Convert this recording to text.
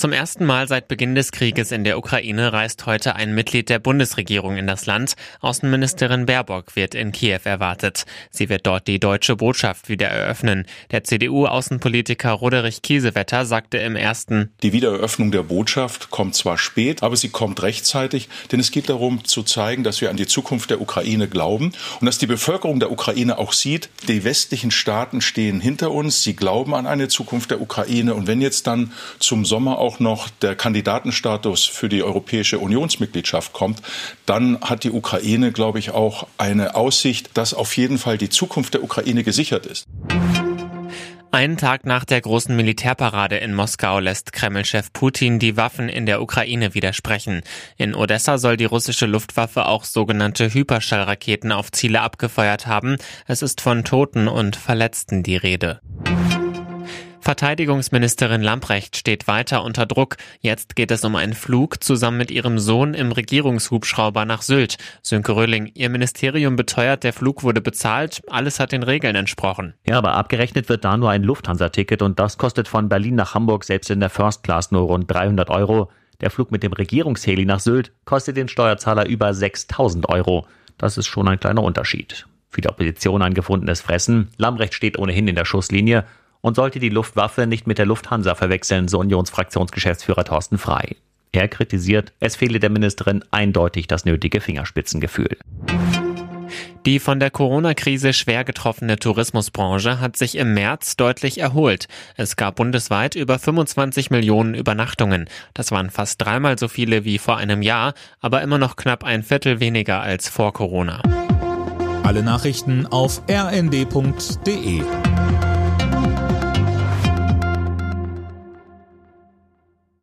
Zum ersten Mal seit Beginn des Krieges in der Ukraine reist heute ein Mitglied der Bundesregierung in das Land. Außenministerin Baerbock wird in Kiew erwartet. Sie wird dort die deutsche Botschaft wieder eröffnen. Der CDU-Außenpolitiker Roderich Kiesewetter sagte im ersten Die Wiedereröffnung der Botschaft kommt zwar spät, aber sie kommt rechtzeitig, denn es geht darum zu zeigen, dass wir an die Zukunft der Ukraine glauben und dass die Bevölkerung der Ukraine auch sieht, die westlichen Staaten stehen hinter uns, sie glauben an eine Zukunft der Ukraine und wenn jetzt dann zum Sommer auch auch noch der Kandidatenstatus für die Europäische Unionsmitgliedschaft kommt, dann hat die Ukraine, glaube ich, auch eine Aussicht, dass auf jeden Fall die Zukunft der Ukraine gesichert ist. Einen Tag nach der großen Militärparade in Moskau lässt Kreml-Chef Putin die Waffen in der Ukraine widersprechen. In Odessa soll die russische Luftwaffe auch sogenannte Hyperschallraketen auf Ziele abgefeuert haben. Es ist von Toten und Verletzten die Rede. Verteidigungsministerin Lamprecht steht weiter unter Druck. Jetzt geht es um einen Flug zusammen mit ihrem Sohn im Regierungshubschrauber nach Sylt. Sönke Röhling, ihr Ministerium beteuert, der Flug wurde bezahlt, alles hat den Regeln entsprochen. Ja, aber abgerechnet wird da nur ein Lufthansa-Ticket und das kostet von Berlin nach Hamburg selbst in der First Class nur rund 300 Euro. Der Flug mit dem Regierungsheli nach Sylt kostet den Steuerzahler über 6000 Euro. Das ist schon ein kleiner Unterschied. Für die Opposition ein gefundenes Fressen. Lambrecht steht ohnehin in der Schusslinie und sollte die Luftwaffe nicht mit der Lufthansa verwechseln, so Unionsfraktionsgeschäftsführer Thorsten Frei. Er kritisiert, es fehle der Ministerin eindeutig das nötige Fingerspitzengefühl. Die von der Corona-Krise schwer getroffene Tourismusbranche hat sich im März deutlich erholt. Es gab bundesweit über 25 Millionen Übernachtungen. Das waren fast dreimal so viele wie vor einem Jahr, aber immer noch knapp ein Viertel weniger als vor Corona. Alle Nachrichten auf rnd.de